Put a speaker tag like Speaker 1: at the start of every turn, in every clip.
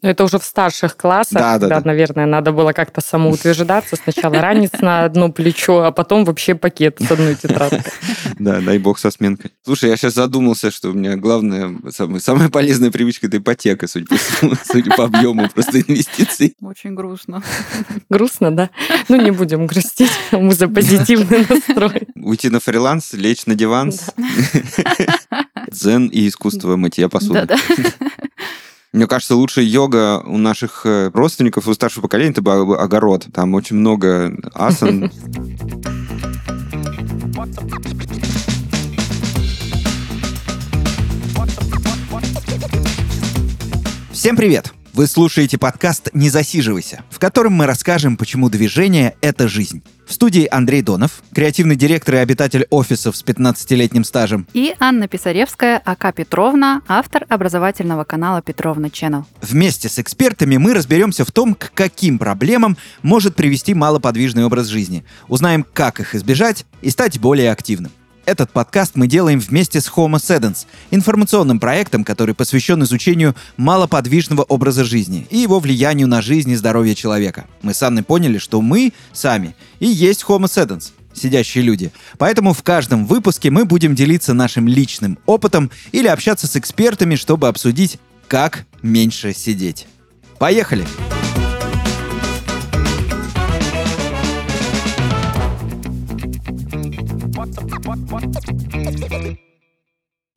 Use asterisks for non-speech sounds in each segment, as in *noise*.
Speaker 1: Это уже в старших классах,
Speaker 2: да, да,
Speaker 1: да,
Speaker 2: да.
Speaker 1: наверное, надо было как-то самоутверждаться. Сначала *laughs* ранец на одно плечо, а потом вообще пакет с одной тетрадкой. *laughs*
Speaker 2: Да, дай бог со сменкой. Слушай, я сейчас задумался, что у меня главная, самая, самая полезная привычка – это ипотека, судя по, *laughs* судя по объему просто инвестиций.
Speaker 3: Очень грустно.
Speaker 1: Грустно, да? Ну, не будем грустить, мы за позитивный настрой.
Speaker 2: Уйти на фриланс, лечь на диван, дзен и искусство мытья посуды. Мне кажется, лучшая йога у наших э, родственников, у старшего поколения, это был огород. Там очень много асан. *laughs*
Speaker 4: Всем привет! Вы слушаете подкаст «Не засиживайся», в котором мы расскажем, почему движение — это жизнь. В студии Андрей Донов, креативный директор и обитатель офисов с 15-летним стажем.
Speaker 3: И Анна Писаревская, АК Петровна, автор образовательного канала Петровна Channel.
Speaker 4: Вместе с экспертами мы разберемся в том, к каким проблемам может привести малоподвижный образ жизни. Узнаем, как их избежать и стать более активным. Этот подкаст мы делаем вместе с Homo Sedens, информационным проектом, который посвящен изучению малоподвижного образа жизни и его влиянию на жизнь и здоровье человека. Мы с Анной поняли, что мы сами и есть Homo Sedens, сидящие люди. Поэтому в каждом выпуске мы будем делиться нашим личным опытом или общаться с экспертами, чтобы обсудить, как меньше сидеть. Поехали! What? What?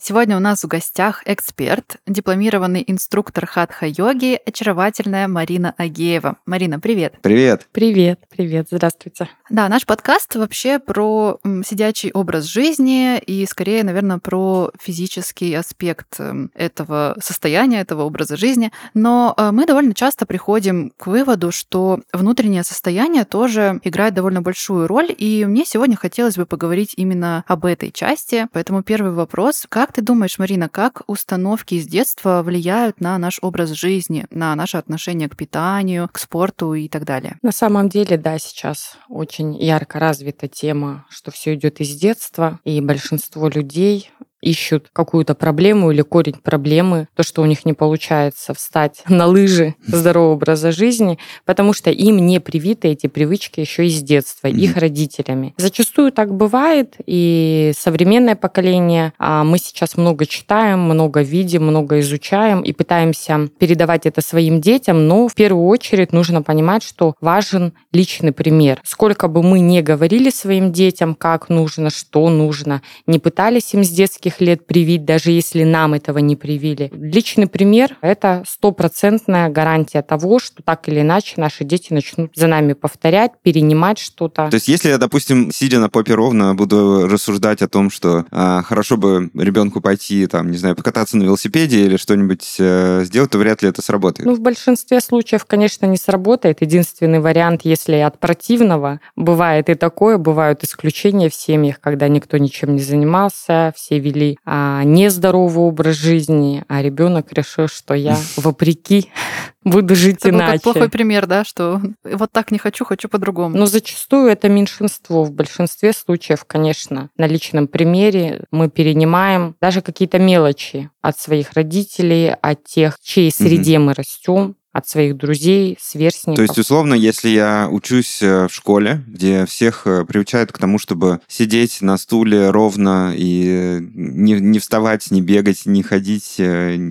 Speaker 3: Сегодня у нас в гостях эксперт, дипломированный инструктор хатха-йоги, очаровательная Марина Агеева. Марина, привет.
Speaker 2: Привет.
Speaker 1: Привет, привет, здравствуйте.
Speaker 3: Да, наш подкаст вообще про сидячий образ жизни и скорее, наверное, про физический аспект м, этого состояния, этого образа жизни. Но э, мы довольно часто приходим к выводу, что внутреннее состояние тоже играет довольно большую роль. И мне сегодня хотелось бы поговорить именно об этой части. Поэтому первый вопрос. Как ты думаешь, Марина, как установки из детства влияют на наш образ жизни, на наше отношение к питанию, к спорту и так далее?
Speaker 1: На самом деле, да, сейчас очень ярко развита тема, что все идет из детства, и большинство людей ищут какую-то проблему или корень проблемы, то, что у них не получается встать *laughs* на лыжи здорового образа жизни, потому что им не привиты эти привычки еще из детства, их родителями. Зачастую так бывает, и современное поколение, а мы сейчас много читаем, много видим, много изучаем и пытаемся передавать это своим детям, но в первую очередь нужно понимать, что важен личный пример. Сколько бы мы не говорили своим детям, как нужно, что нужно, не пытались им с детских лет привить, даже если нам этого не привили. Личный пример – это стопроцентная гарантия того, что так или иначе наши дети начнут за нами повторять, перенимать что-то.
Speaker 2: То есть, если я, допустим, сидя на попе ровно, буду рассуждать о том, что а, хорошо бы ребенку пойти, там, не знаю, покататься на велосипеде или что-нибудь э, сделать, то вряд ли это сработает.
Speaker 1: Ну, в большинстве случаев, конечно, не сработает. Единственный вариант, если от противного, бывает и такое, бывают исключения в семьях, когда никто ничем не занимался, все вели а, нездоровый образ жизни, а ребенок решил, что я *laughs* вопреки *laughs* буду жить
Speaker 3: Это
Speaker 1: иначе.
Speaker 3: плохой пример, да, что *laughs* вот так не хочу, хочу по-другому.
Speaker 1: Но зачастую это меньшинство. В большинстве случаев, конечно, на личном примере мы перенимаем даже какие-то мелочи от своих родителей, от тех, чьей среде мы растем, от своих друзей, сверстников.
Speaker 2: То есть, условно, если я учусь э, в школе, где всех э, приучают к тому, чтобы сидеть на стуле ровно и э, не, не вставать, не бегать, не ходить,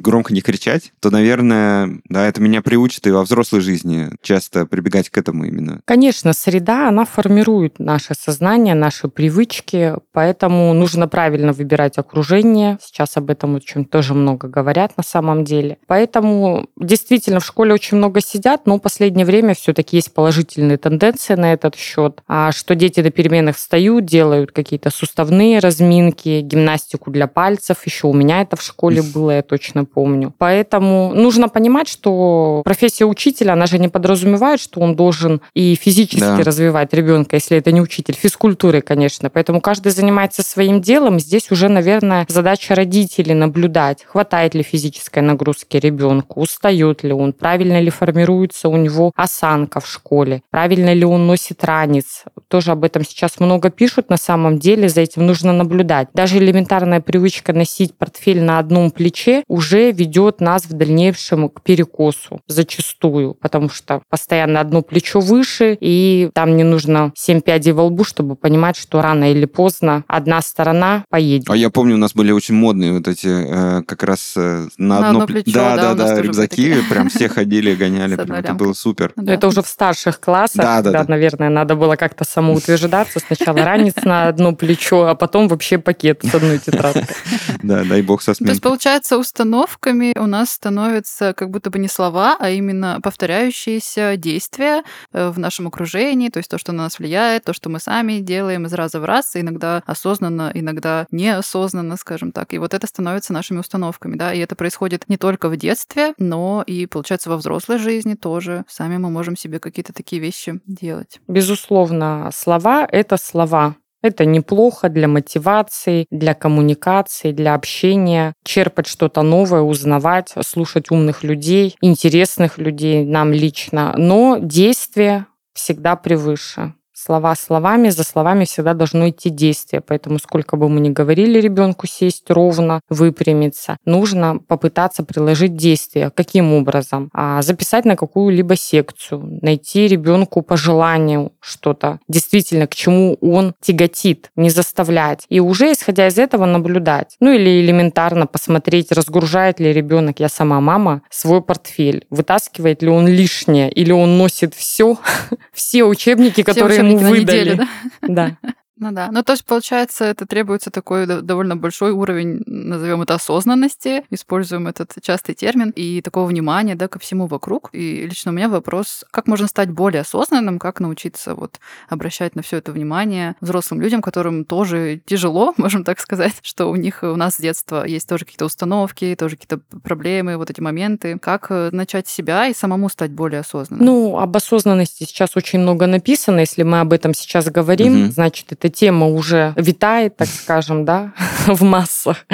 Speaker 2: громко не кричать, то, наверное, да, это меня приучит и во взрослой жизни часто прибегать к этому именно.
Speaker 1: Конечно, среда, она формирует наше сознание, наши привычки, поэтому нужно правильно выбирать окружение. Сейчас об этом очень тоже много говорят на самом деле. Поэтому действительно в школе очень много сидят, но в последнее время все-таки есть положительные тенденции на этот счет, а что дети на переменах встают, делают какие-то суставные разминки, гимнастику для пальцев. Еще у меня это в школе было, я точно помню. Поэтому нужно понимать, что профессия учителя, она же не подразумевает, что он должен и физически
Speaker 2: Да.
Speaker 1: развивать ребенка, если это не учитель, физкультуры, конечно. Поэтому каждый занимается своим делом. Здесь уже, наверное, задача родителей наблюдать, хватает ли физической нагрузки ребенку, устает ли он, правильно правильно ли формируется у него осанка в школе, правильно ли он носит ранец. Тоже об этом сейчас много пишут на самом деле, за этим нужно наблюдать. Даже элементарная привычка носить портфель на одном плече уже ведет нас в дальнейшем к перекосу зачастую, потому что постоянно одно плечо выше, и там не нужно 7 пядей во лбу, чтобы понимать, что рано или поздно одна сторона поедет.
Speaker 2: А я помню, у нас были очень модные вот эти э, как раз э, на,
Speaker 3: На
Speaker 2: одно,
Speaker 3: одно
Speaker 2: пле-
Speaker 3: плечо,
Speaker 2: да,
Speaker 3: да,
Speaker 2: да, да, рюкзаки, прям все ходили, гоняли,
Speaker 3: С одной
Speaker 2: прям это было супер.
Speaker 3: Да.
Speaker 1: Это уже в старших классах,
Speaker 2: Да, да, да.
Speaker 1: наверное, надо было как-то самоутверждаться. Сначала ранец на одно плечо, а потом вообще пакет с одной тетрадкой. *laughs*
Speaker 2: Да, дай бог со
Speaker 3: То есть, получается, установками у нас становятся как будто бы не слова, а именно повторяющиеся действия э, в нашем окружении, то есть то, что на нас влияет, то, что мы сами делаем из раза в раз, иногда осознанно, иногда неосознанно, скажем так. И вот это становится нашими установками, да, и это происходит не только в детстве, но и, получается, во взрослой жизни тоже. Сами мы можем себе какие-то такие вещи делать.
Speaker 1: Безусловно, слова — это слова. Это неплохо для мотивации, для коммуникации, для общения, черпать что-то новое, узнавать, слушать умных людей, интересных людей нам лично. Но действие всегда превыше. Слова словами, за словами всегда должно идти действие. Поэтому сколько бы мы ни говорили ребенку сесть ровно, выпрямиться, нужно попытаться приложить действие. Каким образом? А записать на какую-либо секцию, найти ребенку по желанию что-то, действительно, к чему он тяготит, не заставлять. И уже исходя из этого наблюдать. Ну или элементарно посмотреть, разгружает ли ребенок, я сама мама, свой портфель, вытаскивает ли он лишнее, или он носит все, *laughs* все учебники, которые
Speaker 3: на
Speaker 1: выдали.
Speaker 3: неделю, да?
Speaker 1: Да.
Speaker 3: Ну да. Ну, то есть, получается, это требуется такой до- довольно большой уровень, назовем это осознанности, используем этот частый термин, и такого внимания, да, ко всему вокруг. И лично у меня вопрос, как можно стать более осознанным, как научиться вот обращать на все это внимание взрослым людям, которым тоже тяжело, *laughs* можем так сказать, что у них, у нас с детства есть тоже какие-то установки, тоже какие-то проблемы, вот эти моменты. Как э, начать себя и самому стать более осознанным?
Speaker 1: Ну, об осознанности сейчас очень много написано. Если мы об этом сейчас говорим,
Speaker 2: Мгм.
Speaker 1: значит, тема уже витает, так скажем, да, *laughs* в массах.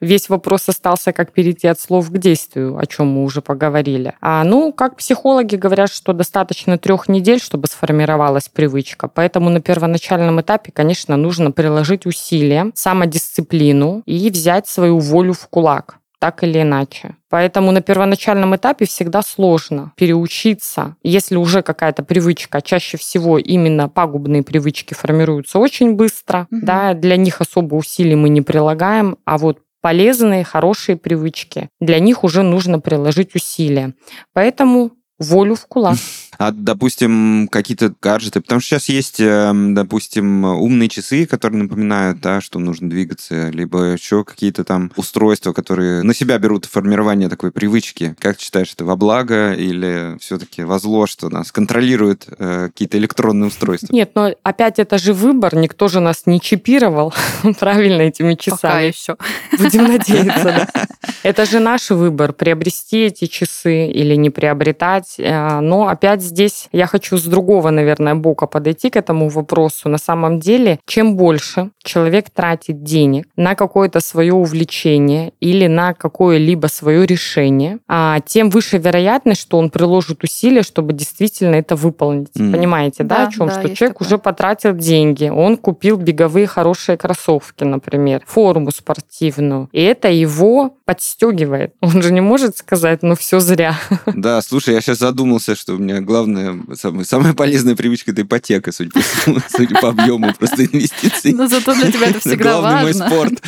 Speaker 1: Весь вопрос остался, как перейти от слов к действию, о чем мы уже поговорили. А, ну, как психологи говорят, что достаточно трех недель, чтобы сформировалась привычка. Поэтому на первоначальном этапе, конечно, нужно приложить усилия, самодисциплину и взять свою волю в кулак так или иначе. Поэтому на первоначальном этапе всегда сложно переучиться. Если уже какая-то привычка, чаще всего именно пагубные привычки формируются очень быстро,
Speaker 3: Мгм.
Speaker 1: да, для них особо усилий мы не прилагаем, а вот полезные, хорошие привычки, для них уже нужно приложить усилия. Поэтому волю в кулак. *laughs*
Speaker 2: А, допустим, какие-то гаджеты, потому что сейчас есть, эм, допустим, умные часы, которые напоминают, да, что нужно двигаться, либо еще какие-то там устройства, которые на себя берут формирование такой привычки. Как ты считаешь, это во благо или все-таки во зло, что нас контролируют э, какие-то электронные устройства?
Speaker 1: Нет, но опять это же выбор, никто же нас не чипировал *laughs* правильно этими
Speaker 3: Пока
Speaker 1: часами.
Speaker 3: еще.
Speaker 1: Будем надеяться, да. *laughs* Это же наш выбор, приобрести эти часы или не приобретать. Э, Но опять здесь я хочу с другого, наверное, бока подойти к этому вопросу. На самом деле, чем больше человек тратит денег на какое-то свое увлечение или на какое-либо свое решение, а, тем выше вероятность, что он приложит усилия, чтобы действительно это выполнить.
Speaker 2: Мгм.
Speaker 1: Понимаете, да,
Speaker 3: Да,
Speaker 1: о чем?
Speaker 3: да,
Speaker 1: что человек
Speaker 3: такое.
Speaker 1: уже потратил деньги, он купил беговые хорошие кроссовки, например, форму спортивную, и это его подстегивает. Он же не может сказать, ну все зря.
Speaker 2: Да, слушай, я сейчас задумался, что у меня главная, самая, самая полезная привычка – это ипотека, судя по, *laughs* судя по объему просто инвестиций.
Speaker 3: Но зато для тебя это всегда
Speaker 2: Главный мой
Speaker 3: важно.
Speaker 2: спорт.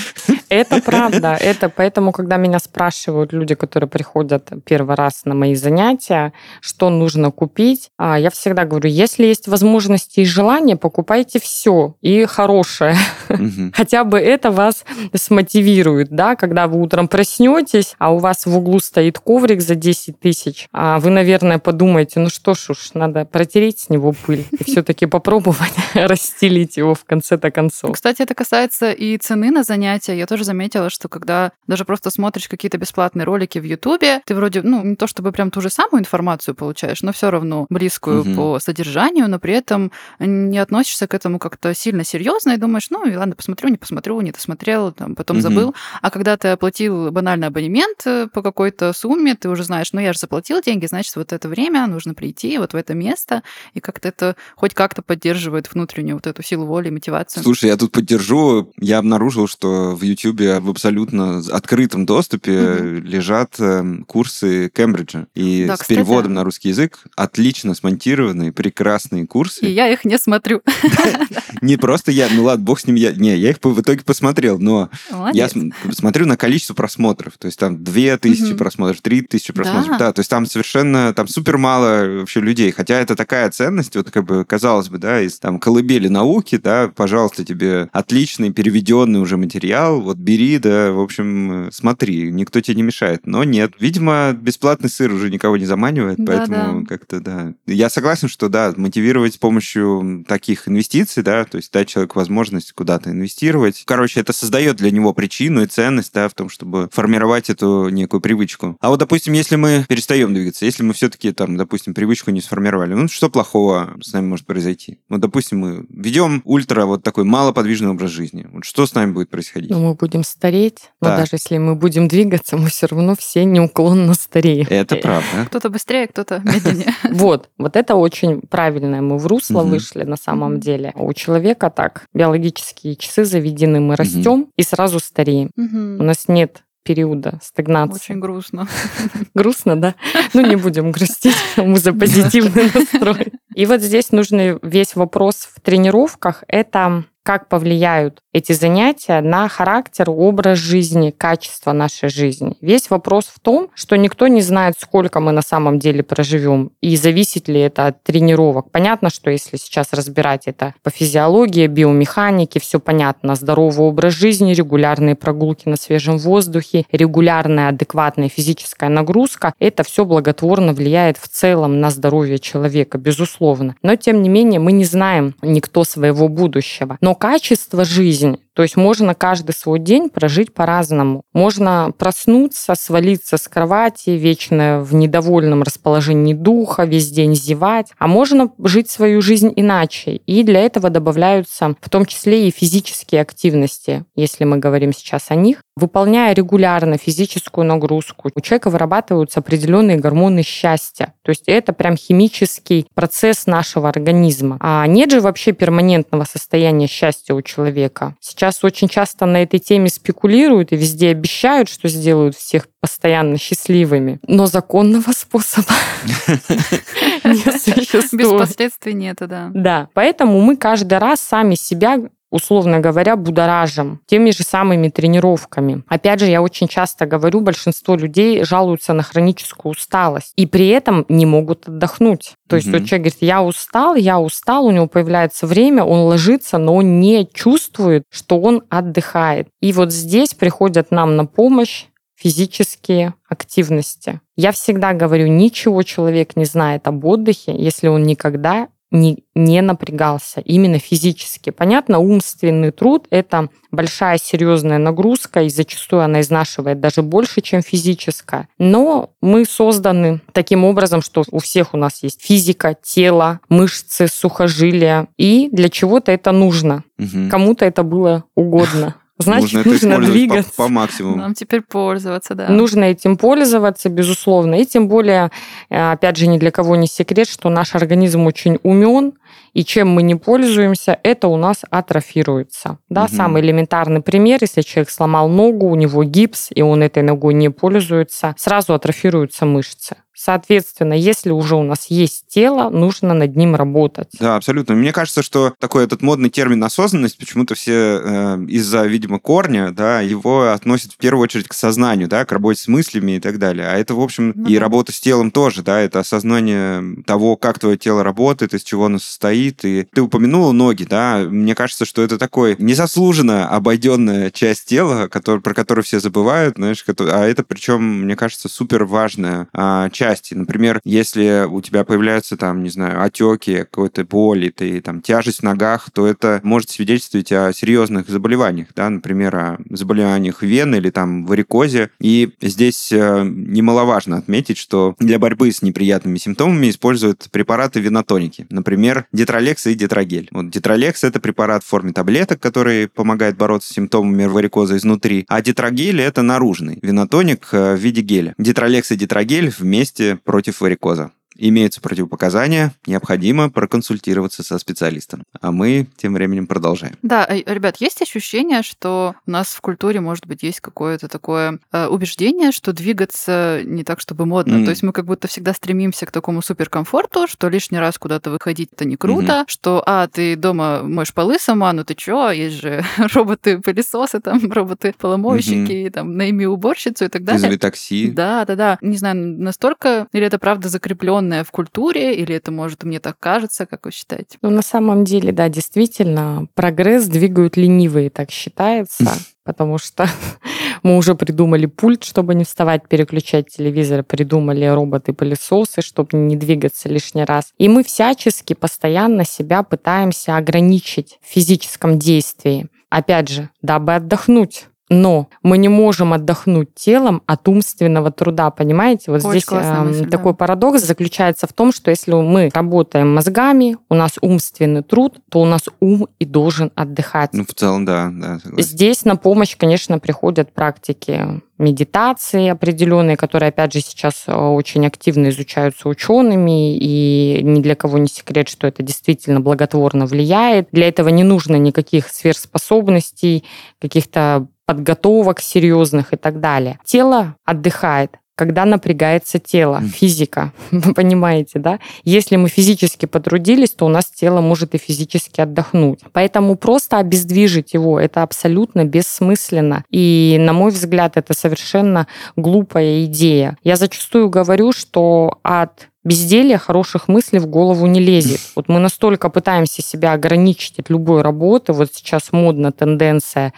Speaker 1: Это правда. Это поэтому, когда меня спрашивают люди, которые приходят первый раз на мои занятия, что нужно купить, а, я всегда говорю, если есть возможности и желание, покупайте все и хорошее.
Speaker 2: Мгм.
Speaker 1: Хотя бы это вас смотивирует, да, когда вы утром проснетесь, а у вас в углу стоит коврик за 10 тысяч, а вы, наверное, подумаете, ну что ж, ешь уж, надо протереть с него пыль и все-таки попробовать *laughs* расстелить его в конце-то концов.
Speaker 3: Кстати, это касается и цены на занятия. Я тоже заметила, что когда даже просто смотришь какие-то бесплатные ролики в Ютубе, ты вроде, ну, не то чтобы прям ту же самую информацию получаешь, но все равно близкую угу. по содержанию, но при этом не относишься к этому как-то сильно серьезно и думаешь, ну, ладно, посмотрю, не посмотрю, не досмотрел, там, потом угу. забыл. А когда ты оплатил банальный абонемент э, по какой-то сумме, ты уже знаешь, ну, я же заплатил деньги, значит, вот это время нужно прийти вот в это место, и как-то это хоть как-то поддерживает внутреннюю вот эту силу воли, мотивацию.
Speaker 2: Слушай, я тут поддержу. Я обнаружил, что в Ютьюбе в абсолютно открытом доступе угу. лежат эм, курсы Кембриджа. И да, с кстати... переводом на русский язык отлично смонтированные, прекрасные курсы.
Speaker 3: И я их не смотрю. *laughs*
Speaker 2: Не просто я, ну ладно, бог с ним, я, не, я их в итоге посмотрел, но я смотрю на количество просмотров, то есть там две тысячи просмотров, три тысячи просмотров, да, то есть там совершенно, там супер мало вообще людей, хотя это такая ценность, вот как бы казалось бы, да, из там колыбели науки, да, пожалуйста, тебе отличный переведенный уже материал, вот бери, да, в общем, смотри, никто тебе не мешает, но нет, видимо, бесплатный сыр уже никого не заманивает, поэтому как-то, да, я согласен, что, да, мотивировать с помощью таких инвестиций, да, то есть дать человеку возможность куда-то инвестировать. Короче, это создает для него причину и ценность, да, в том, чтобы формировать эту некую привычку. А вот, допустим, если мы перестаем двигаться, если мы все-таки там, допустим, привычку не сформировали, ну, что плохого с нами может произойти? Ну, допустим, мы ведем ультра вот такой малоподвижный образ жизни. Вот что с нами будет происходить?
Speaker 1: Ну, мы будем стареть, но так. даже если мы будем двигаться, мы все равно все неуклонно стареем.
Speaker 2: Это правда.
Speaker 3: Кто-то быстрее, кто-то медленнее. *laughs*
Speaker 1: Вот, вот это очень правильное. Мы в русло вышли на самом деле. У человека так, биологические часы заведены, мы растем и сразу стареем. У нас нет периода стагнации.
Speaker 3: Очень грустно. *laughs*
Speaker 1: Грустно, да? Ну, не будем грустить, *laughs* мы за позитивный настрой. И вот здесь нужный весь вопрос в тренировках – это как повлияют эти занятия на характер, образ жизни, качество нашей жизни. Весь вопрос в том, что никто не знает, сколько мы на самом деле проживем и зависит ли это от тренировок. Понятно, что если сейчас разбирать это по физиологии, биомеханике, все понятно. Здоровый образ жизни, регулярные прогулки на свежем воздухе, регулярная адекватная физическая нагрузка, это все благотворно влияет в целом на здоровье человека, безусловно. Но тем не менее мы не знаем никто своего будущего. Но качество жизни то есть можно каждый свой день прожить по-разному. Можно проснуться, свалиться с кровати, вечно в недовольном расположении духа, весь день зевать. А можно жить свою жизнь иначе. И для этого добавляются в том числе и физические активности, если мы говорим сейчас о них. Выполняя регулярно физическую нагрузку, у человека вырабатываются определенные гормоны счастья. То есть это прям химический процесс нашего организма. А нет же вообще перманентного состояния счастья у человека. Сейчас сейчас очень часто на этой теме спекулируют и везде обещают, что сделают всех постоянно счастливыми. Но законного способа *laughs* не существует.
Speaker 3: Без последствий нет, да.
Speaker 1: Да, поэтому мы каждый раз сами себя условно говоря, будоражим теми же самыми тренировками. Опять же, я очень часто говорю, большинство людей жалуются на хроническую усталость и при этом не могут отдохнуть. То есть mm вот человек говорит, я устал, я устал, у него появляется время, он ложится, но он не чувствует, что он отдыхает. И вот здесь приходят нам на помощь физические активности. Я всегда говорю, ничего человек не знает об отдыхе, если он никогда не, не напрягался именно физически. Понятно, умственный труд – это большая серьезная нагрузка, и зачастую она изнашивает даже больше, чем физическая. Но мы созданы таким образом, что у всех у нас есть физика, тело, мышцы, сухожилия, и для чего-то это нужно. Угу. Кому-то это было угодно. Значит, нужно, нужно двигаться.
Speaker 2: По, по максимуму.
Speaker 3: Нам теперь пользоваться, да.
Speaker 1: Нужно этим пользоваться, безусловно. И тем более, э, опять же, ни для кого не секрет, что наш организм очень умен, и чем мы не пользуемся, это у нас атрофируется. Да, угу. самый элементарный пример, если человек сломал ногу, у него гипс, и он этой ногой не пользуется, сразу атрофируются мышцы. Соответственно, если уже у нас есть тело, нужно над ним работать.
Speaker 2: Да, абсолютно. Мне кажется, что такой этот модный термин осознанность, почему-то все э, из-за, видимо, корня, да, его относят в первую очередь к сознанию, да, к работе с мыслями и так далее. А это, в общем, ну, и работа с телом тоже, да, это осознание того, как твое тело работает, из чего оно состоит. И ты упомянула ноги, да, мне кажется, что это такой незаслуженно обойденная часть тела, который, про которую все забывают, знаешь, а это причем, мне кажется, супер важная часть части. Например, если у тебя появляются там, не знаю, отеки, какой-то боли, ты там тяжесть в ногах, то это может свидетельствовать о серьезных заболеваниях, да, например, о заболеваниях вены или там варикозе. И здесь э, немаловажно отметить, что для борьбы с неприятными симптомами используют препараты венотоники. Например, детролекс и детрогель. Вот детролекс – это препарат в форме таблеток, который помогает бороться с симптомами варикоза изнутри, а детрогель – это наружный венотоник э, в виде геля. Детролекс и детрогель вместе против варикоза имеются противопоказания, необходимо проконсультироваться со специалистом. А мы тем временем продолжаем.
Speaker 3: Да, э, ребят, есть ощущение, что у нас в культуре, может быть, есть какое-то такое э, убеждение, что двигаться не так, чтобы модно. Mm. То есть мы как будто всегда стремимся к такому суперкомфорту, что лишний раз куда-то выходить это не круто, mm-hmm. что, а, ты дома моешь полы сама, ну ты чё, есть же *laughs* роботы-пылесосы, там, роботы-поломойщики, mm-hmm. там, найми уборщицу и так далее.
Speaker 2: Вызови такси.
Speaker 3: Да, да, да. Не знаю, настолько, или это правда закреплено в культуре, или это, может, мне так кажется, как вы считаете?
Speaker 1: Ну, на самом деле, да, действительно, прогресс двигают ленивые, так считается, *laughs* потому что *laughs* мы уже придумали пульт, чтобы не вставать, переключать телевизор, придумали роботы-пылесосы, чтобы не двигаться лишний раз. И мы всячески постоянно себя пытаемся ограничить в физическом действии. Опять же, дабы отдохнуть но мы не можем отдохнуть телом от умственного труда, понимаете? Вот Очень здесь э, мысль, такой да. парадокс заключается в том, что если мы работаем мозгами, у нас умственный труд, то у нас ум и должен отдыхать.
Speaker 2: Ну, в целом, да. да
Speaker 1: здесь на помощь, конечно, приходят практики медитации определенные, которые, опять же, сейчас э, очень активно изучаются учеными, и ни для кого не секрет, что это действительно благотворно влияет. Для этого не нужно никаких сверхспособностей, каких-то подготовок серьезных и так далее. Тело отдыхает, когда напрягается тело, физика. *laughs* Вы понимаете, да? Если мы физически потрудились, то у нас тело может и физически отдохнуть. Поэтому просто обездвижить его это абсолютно бессмысленно. И, на мой взгляд, это совершенно глупая идея. Я зачастую говорю, что от безделья хороших мыслей в голову не лезет. *laughs* Вот мы настолько пытаемся себя ограничить от любой работы. Вот сейчас модна тенденция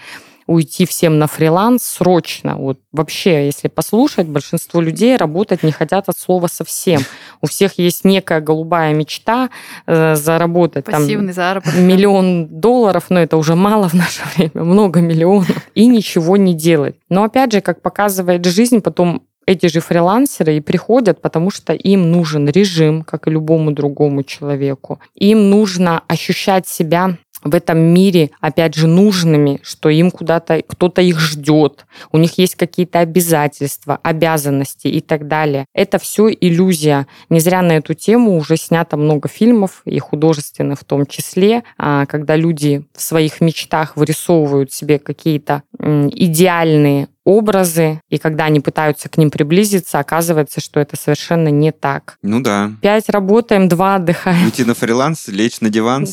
Speaker 1: уйти всем на фриланс срочно. Вот вообще, если послушать, большинство людей работать не хотят от слова совсем. У всех есть некая голубая мечта э, заработать
Speaker 3: Пассивный там заработок.
Speaker 1: миллион долларов, но это уже мало в наше время, много миллионов, и ничего не делать. Но опять же, как показывает жизнь, потом эти же фрилансеры и приходят, потому что им нужен режим, как и любому другому человеку. Им нужно ощущать себя в этом мире, опять же, нужными, что им куда-то кто-то их ждет, у них есть какие-то обязательства, обязанности и так далее. Это все иллюзия. Не зря на эту тему уже снято много фильмов, и художественных в том числе, а, когда люди в своих мечтах вырисовывают себе какие-то идеальные образы, и когда они пытаются к ним приблизиться, оказывается, что это совершенно не так.
Speaker 2: Ну да.
Speaker 1: Пять работаем, два отдыхаем.
Speaker 2: Уйти на фриланс, лечь на диван.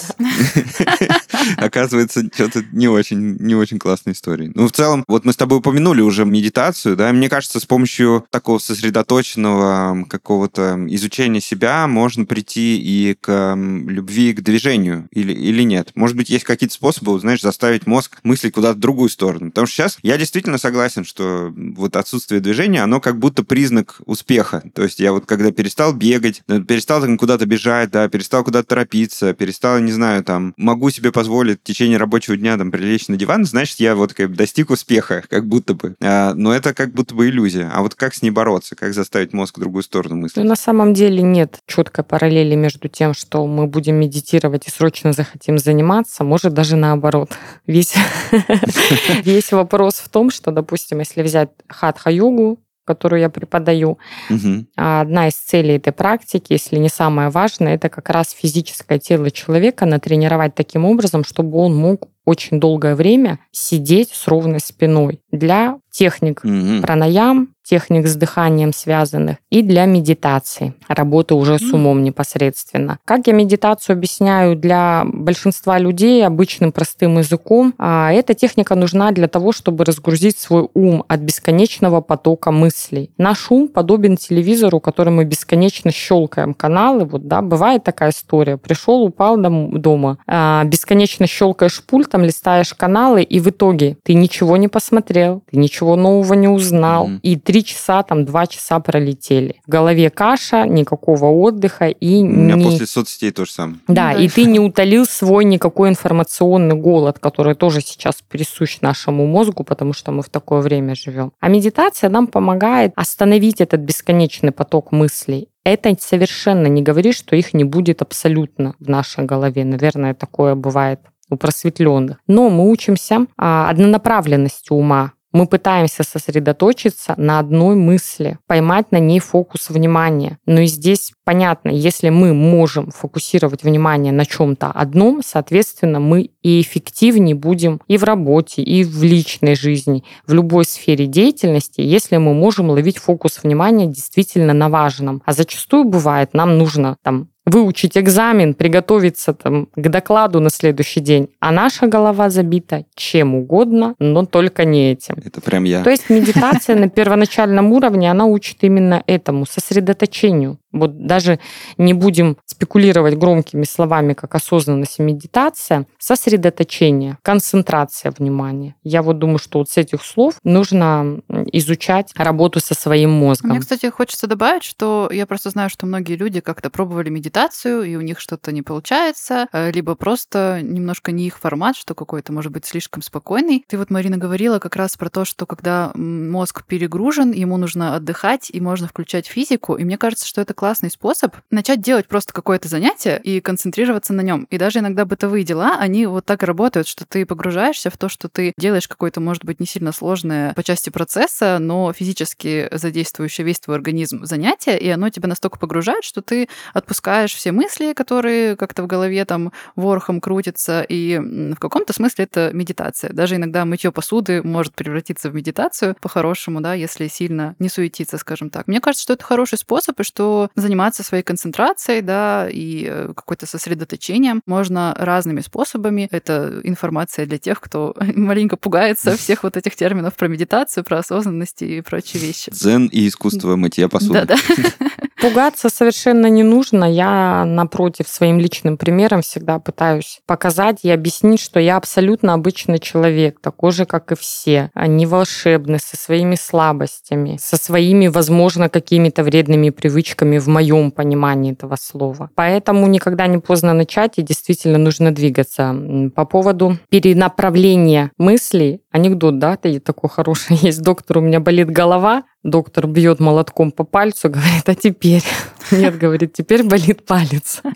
Speaker 2: *laughs* Оказывается, что-то не очень, не очень классная история. Ну, в целом, вот мы с тобой упомянули уже медитацию, да, мне кажется, с помощью такого сосредоточенного какого-то изучения себя можно прийти и к любви к движению или, или нет. Может быть, есть какие-то способы, знаешь, заставить мозг мыслить куда-то в другую сторону. Потому что сейчас я действительно согласен согласен, что вот отсутствие движения, оно как будто признак успеха. То есть я вот когда перестал бегать, э, перестал куда-то бежать, да, перестал куда-то торопиться, перестал, не знаю, там, могу себе позволить в течение рабочего дня там прилечь на диван, значит, я вот как бы достиг успеха, *laughs* как будто бы. А, но это как будто бы иллюзия. А вот как с ней бороться? Как заставить мозг в другую сторону мыслить?
Speaker 1: Ну, на самом деле нет четкой параллели между тем, что мы будем медитировать и срочно захотим заниматься, может даже наоборот. *laughs* Весь, *laughs* весь вопрос в том, что, допустим, допустим, если взять хатха-йогу, которую я преподаю, угу. одна из целей этой практики, если не самая важная, это как раз физическое тело человека натренировать таким образом, чтобы он мог очень долгое время сидеть с ровной спиной для техник угу. пранаям, техник с дыханием связанных и для медитации, работы уже с умом непосредственно. Как я медитацию объясняю для большинства людей обычным простым языком, а эта техника нужна для того, чтобы разгрузить свой ум от бесконечного потока мыслей. Наш ум подобен телевизору, который мы бесконечно щелкаем каналы. Вот, да, бывает такая история. Пришел, упал дома, а, бесконечно щелкаешь пультом, листаешь каналы, и в итоге ты ничего не посмотрел, ты ничего нового не узнал. Mm-hmm. И три три часа, там, два часа пролетели. В голове каша, никакого отдыха и
Speaker 2: У меня
Speaker 1: не...
Speaker 2: после соцсетей то же самое.
Speaker 1: Да,
Speaker 3: Да.
Speaker 1: и ты не утолил свой никакой информационный голод, который тоже сейчас присущ нашему мозгу, потому что мы в такое время живем. А медитация нам помогает остановить этот бесконечный поток мыслей. Это совершенно не говорит, что их не будет абсолютно в нашей голове. Наверное, такое бывает у просветленных. Но мы учимся а, однонаправленности ума. Мы пытаемся сосредоточиться на одной мысли, поймать на ней фокус внимания. Но и здесь понятно, если мы можем фокусировать внимание на чем-то одном, соответственно, мы и эффективнее будем и в работе, и в личной жизни, в любой сфере деятельности, если мы можем ловить фокус внимания действительно на важном. А зачастую бывает, нам нужно там выучить экзамен, приготовиться там, к докладу на следующий день. А наша голова забита чем угодно, но только не этим.
Speaker 2: Это прям я.
Speaker 1: То есть медитация на первоначальном уровне, она учит именно этому, сосредоточению. Вот даже не будем спекулировать громкими словами, как осознанность и медитация, сосредоточение, концентрация внимания. Я вот думаю, что вот с этих слов нужно изучать работу со своим мозгом.
Speaker 3: Мне, кстати, хочется добавить, что я просто знаю, что многие люди как-то пробовали медитацию, и у них что-то не получается, э, либо просто немножко не их формат, что какой-то, может быть, слишком спокойный. Ты вот, Марина, говорила как раз про то, что когда мозг перегружен, ему нужно отдыхать, и можно включать физику. И мне кажется, что это классный способ начать делать просто какое-то занятие и концентрироваться на нем. И даже иногда бытовые дела, они вот так работают, что ты погружаешься в то, что ты делаешь какое-то, может быть, не сильно сложное по части процесса, но физически задействующее весь твой организм занятие, и оно тебя настолько погружает, что ты отпускаешь все мысли, которые как-то в голове там ворохом крутятся, и в каком-то смысле это медитация. Даже иногда мытье посуды может превратиться в медитацию по-хорошему, да, если сильно не суетиться, скажем так. Мне кажется, что это хороший способ, и что заниматься своей концентрацией, да, и э, какой-то сосредоточением можно разными способами. Это информация для тех, кто *laughs* маленько пугается всех вот этих терминов про медитацию, про осознанность и прочие вещи.
Speaker 2: Дзен и искусство мытья посуды.
Speaker 3: Да-да. *laughs*
Speaker 1: Пугаться совершенно не нужно. Я, напротив, своим личным примером всегда пытаюсь показать и объяснить, что я абсолютно обычный человек, такой же, как и все. Не волшебный, со своими слабостями, со своими, возможно, какими-то вредными привычками в моем понимании этого слова. Поэтому никогда не поздно начать, и действительно нужно двигаться. По поводу перенаправления мыслей, анекдот, да, такой хороший *laughs* есть. Доктор, у меня болит голова, доктор бьет молотком по пальцу, *laughs* говорит, а теперь? *laughs* Нет, говорит, теперь болит палец. *laughs*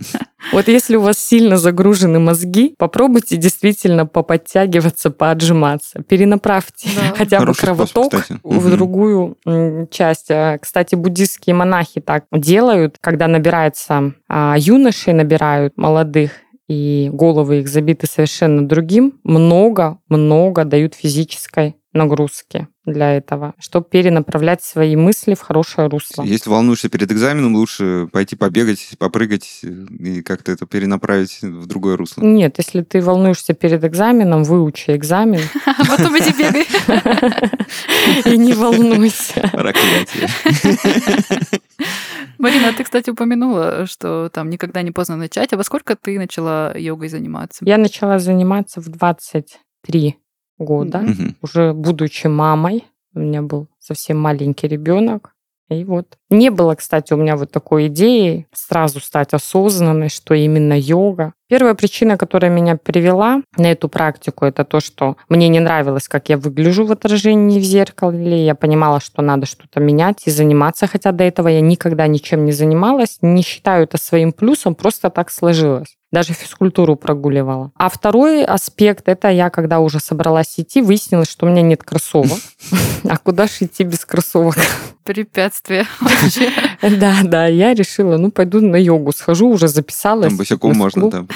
Speaker 1: Вот если у вас сильно загружены мозги, попробуйте действительно поподтягиваться, поотжиматься. Перенаправьте
Speaker 3: Да.
Speaker 1: хотя бы
Speaker 2: Хороший способ,
Speaker 1: кровоток
Speaker 2: кстати.
Speaker 1: в другую часть. А, Кстати, буддистские монахи так делают, когда набирается а, юношей, набирают молодых, и головы их забиты совершенно другим, много-много дают физической нагрузки для этого, чтобы перенаправлять свои мысли в хорошее русло.
Speaker 2: Если волнуешься перед экзаменом, лучше пойти побегать, попрыгать э, и как-то это перенаправить в другое русло.
Speaker 1: Нет, если ты волнуешься перед экзаменом, выучи экзамен *laughs*
Speaker 3: А потом иди бегай. *laughs*
Speaker 1: и не волнуйся.
Speaker 2: Проклятие. *laughs* *laughs*
Speaker 3: Марина, ты, кстати, упомянула, что там никогда не поздно начать. А во сколько ты начала йогой заниматься?
Speaker 1: Я начала заниматься в 23 года.
Speaker 3: Мгм.
Speaker 1: уже будучи мамой. У меня был совсем маленький ребенок. И вот. Не было, кстати, у меня вот такой идеи сразу стать осознанной, что именно йога. Первая причина, которая меня привела на эту практику, это то, что мне не нравилось, как я выгляжу в отражении в зеркале. Я понимала, что надо что-то менять и заниматься, хотя до этого я никогда ничем не занималась. Не считаю это своим плюсом, просто так сложилось. Даже физкультуру прогуливала. А второй аспект, это я, когда уже собралась идти, выяснилось, что у меня нет кроссовок. *laughs* А куда же идти без кроссовок?
Speaker 3: Препятствие *laughs* вообще.
Speaker 1: Да, да, я решила, ну, пойду на йогу, схожу, уже записалась.
Speaker 2: Там босиком можно,
Speaker 1: клуб.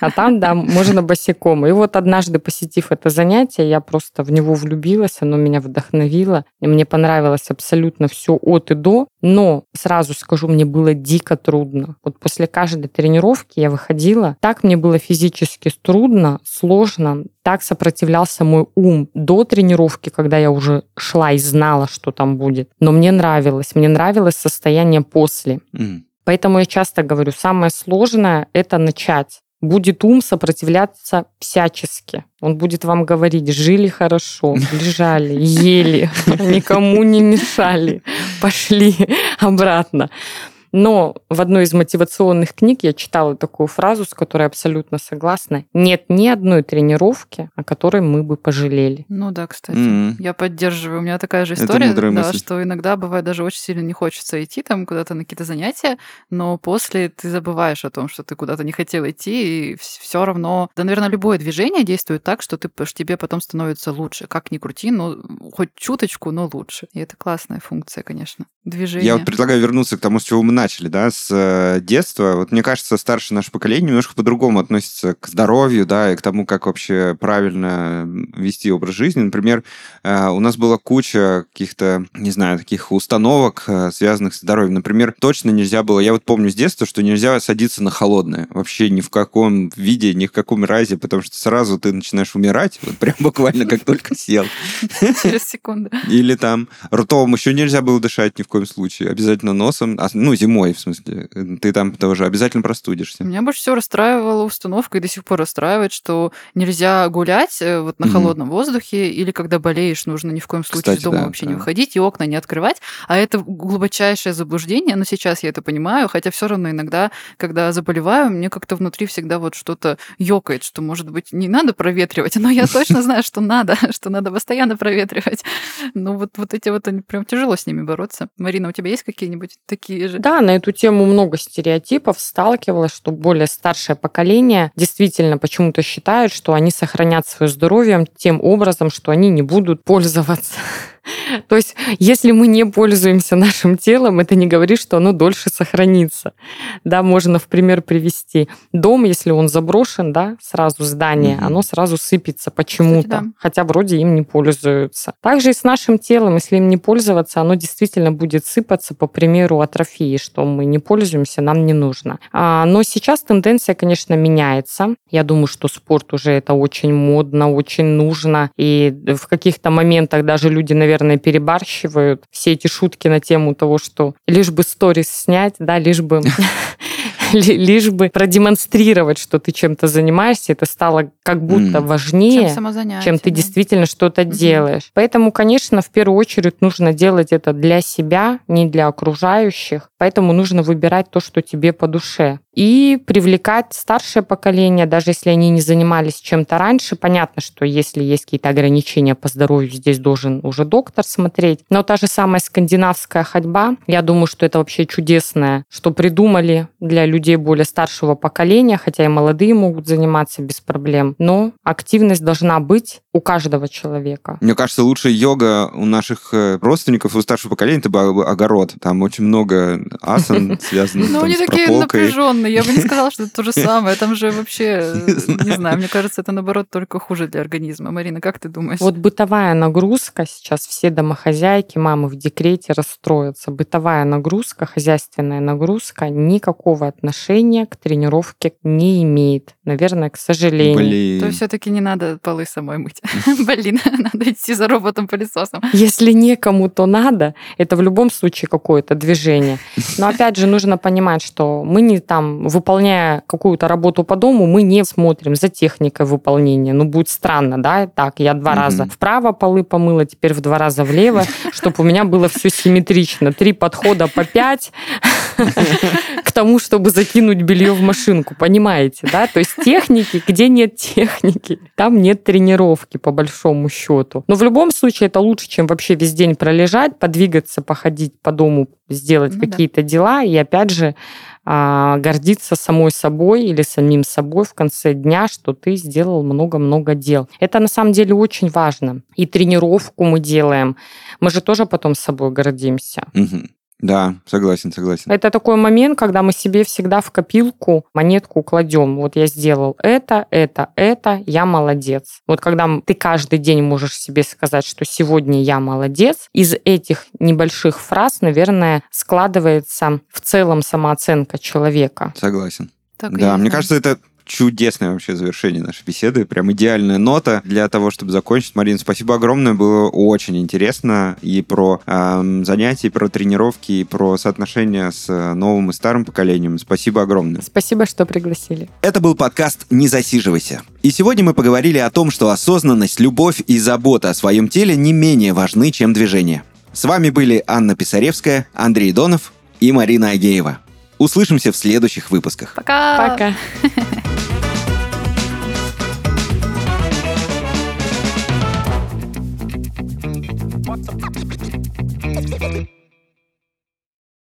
Speaker 1: А там, да, можно босиком. И вот однажды, посетив это занятие, я просто в него влюбилась, оно меня вдохновило. И мне понравилось абсолютно все от и до. Но, сразу скажу, мне было дико трудно. Вот после каждой тренировки я выходила, так мне было физически трудно, сложно, так сопротивлялся мой ум до тренировки, когда я уже шла и знала, что там будет. Но мне нравилось, мне нравилось состояние после.
Speaker 2: М.
Speaker 1: Поэтому я часто говорю, самое сложное – это начать. Будет ум сопротивляться всячески. Он будет вам говорить, жили хорошо, *laughs* лежали, ели, никому не мешали, пошли обратно. Но в одной из мотивационных книг я читала такую фразу, с которой абсолютно согласна. Нет ни одной тренировки, о которой мы бы пожалели.
Speaker 3: Ну да, кстати. Mm-hmm. Я поддерживаю. У меня такая же история, да, мысль. что иногда бывает даже очень сильно не хочется идти там куда-то на какие-то занятия, но после ты забываешь о том, что ты куда-то не хотел идти, и все равно, да, наверное, любое движение действует так, что ты, что тебе потом становится лучше. Как ни крути, но хоть чуточку, но лучше. И это классная функция, конечно. Движение.
Speaker 2: Я вот предлагаю вернуться к тому, с чего мы начали, да, с э, детства. Вот мне кажется, старшее наше поколение немножко по-другому относится к здоровью, да, и к тому, как вообще правильно вести образ жизни. Например, э, у нас была куча каких-то, не знаю, таких установок, э, связанных с здоровьем. Например, точно нельзя было, я вот помню с детства, что нельзя садиться на холодное. Вообще ни в каком виде, ни в каком разе, потому что сразу ты начинаешь умирать, вот прям *laughs* буквально как только сел.
Speaker 3: Через секунду.
Speaker 2: Или там ртом еще нельзя было дышать ни в коем случае. Обязательно носом, а, ну, зимой, в смысле. Ты там тоже обязательно простудишься.
Speaker 3: Меня больше всего расстраивала установка, и до сих пор расстраивает, что нельзя гулять э, вот на mm-hmm. холодном воздухе, или когда болеешь, нужно ни в коем случае Кстати, из дома да, вообще да. не выходить, и окна не открывать. А это глубочайшее заблуждение, но сейчас я это понимаю, хотя все равно иногда, когда заболеваю, мне как-то внутри всегда вот что-то ёкает, что, может быть, не надо проветривать, но я точно знаю, что надо, *laughs* что надо постоянно проветривать. Ну вот, вот эти вот, прям тяжело с ними бороться. Марина, у тебя есть какие-нибудь такие же?
Speaker 1: Да, на эту тему много стереотипов. Сталкивалась, что более старшее поколение действительно почему-то считают, что они сохранят свое здоровье тем образом, что они не будут пользоваться то есть, если мы не пользуемся нашим телом, это не говорит, что оно дольше сохранится. Да, можно в пример привести. Дом, если он заброшен, да, сразу здание, угу. оно сразу сыпется почему-то, да. хотя вроде им не пользуются. Также и с нашим телом, если им не пользоваться, оно действительно будет сыпаться, по примеру атрофии, что мы не пользуемся, нам не нужно. А, но сейчас тенденция, конечно, меняется. Я думаю, что спорт уже это очень модно, очень нужно, и в каких-то моментах даже люди, наверное, наверное, перебарщивают все эти шутки на тему того, что лишь бы сторис снять, да, лишь бы *laughs* *laughs* лишь бы продемонстрировать, что ты чем-то занимаешься, это стало как будто важнее, чем, чем ты да. действительно что-то угу. делаешь. Поэтому, конечно, в первую очередь нужно делать это для себя, не для окружающих. Поэтому нужно выбирать то, что тебе по душе. И привлекать старшее поколение, даже если они не занимались чем-то раньше. Понятно, что если есть какие-то ограничения по здоровью, здесь должен уже доктор смотреть. Но та же самая скандинавская ходьба, я думаю, что это вообще чудесное, что придумали для людей более старшего поколения, хотя и молодые могут заниматься без проблем, но активность должна быть у каждого человека.
Speaker 2: Мне кажется, лучшая йога у наших э, родственников, у старшего поколения, это огород. Там очень много асан *laughs* связанных
Speaker 3: Ну, они такие напряженные. Я бы не сказала, что это то же самое. Там же вообще, *laughs* не знаю, мне кажется, это, наоборот, только хуже для организма. Марина, как ты думаешь?
Speaker 1: Вот бытовая нагрузка сейчас, все домохозяйки, мамы в декрете расстроятся. Бытовая нагрузка, хозяйственная нагрузка никакого отношения отношения к тренировке не имеет. Наверное, к сожалению.
Speaker 3: Блин. То все-таки не надо полы самой мыть. *laughs* Блин, *laughs* надо идти за роботом-пылесосом.
Speaker 1: Если некому, то надо. Это в любом случае какое-то движение. Но опять же, нужно понимать, что мы не там, выполняя какую-то работу по дому, мы не смотрим за техникой выполнения. Ну, будет странно, да? Так, я два раза вправо полы помыла, теперь в два раза влево, *laughs* чтобы у меня было все симметрично. Три подхода по пять *laughs* к тому, чтобы закинуть белье в машинку, понимаете, да? То есть техники, где нет техники, там нет тренировки, по большому счету. Но в любом случае это лучше, чем вообще весь день пролежать, подвигаться, походить по дому, сделать ну, какие-то да. дела и опять же гордиться самой собой или самим собой в конце дня, что ты сделал много-много дел. Это на самом деле очень важно. И тренировку мы делаем. Мы же тоже потом собой гордимся.
Speaker 2: Угу. Да, согласен, согласен.
Speaker 1: Это такой момент, когда мы себе всегда в копилку монетку кладем. Вот я сделал это, это, это, я молодец. Вот когда ты каждый день можешь себе сказать, что сегодня я молодец, из этих небольших фраз, наверное, складывается в целом самооценка человека.
Speaker 2: Согласен. Так да, мне кажется, это чудесное вообще завершение нашей беседы. Прям идеальная нота для того, чтобы закончить. Марина, спасибо огромное. Было очень интересно и про э, занятия, и про тренировки, и про соотношения с новым и старым поколением. Спасибо огромное.
Speaker 1: Спасибо, что пригласили.
Speaker 4: Это был подкаст «Не засиживайся». И сегодня мы поговорили о том, что осознанность, любовь и забота о своем теле не менее важны, чем движение. С вами были Анна Писаревская, Андрей Донов и Марина Агеева. Услышимся в следующих выпусках.
Speaker 3: Пока!
Speaker 1: Пока!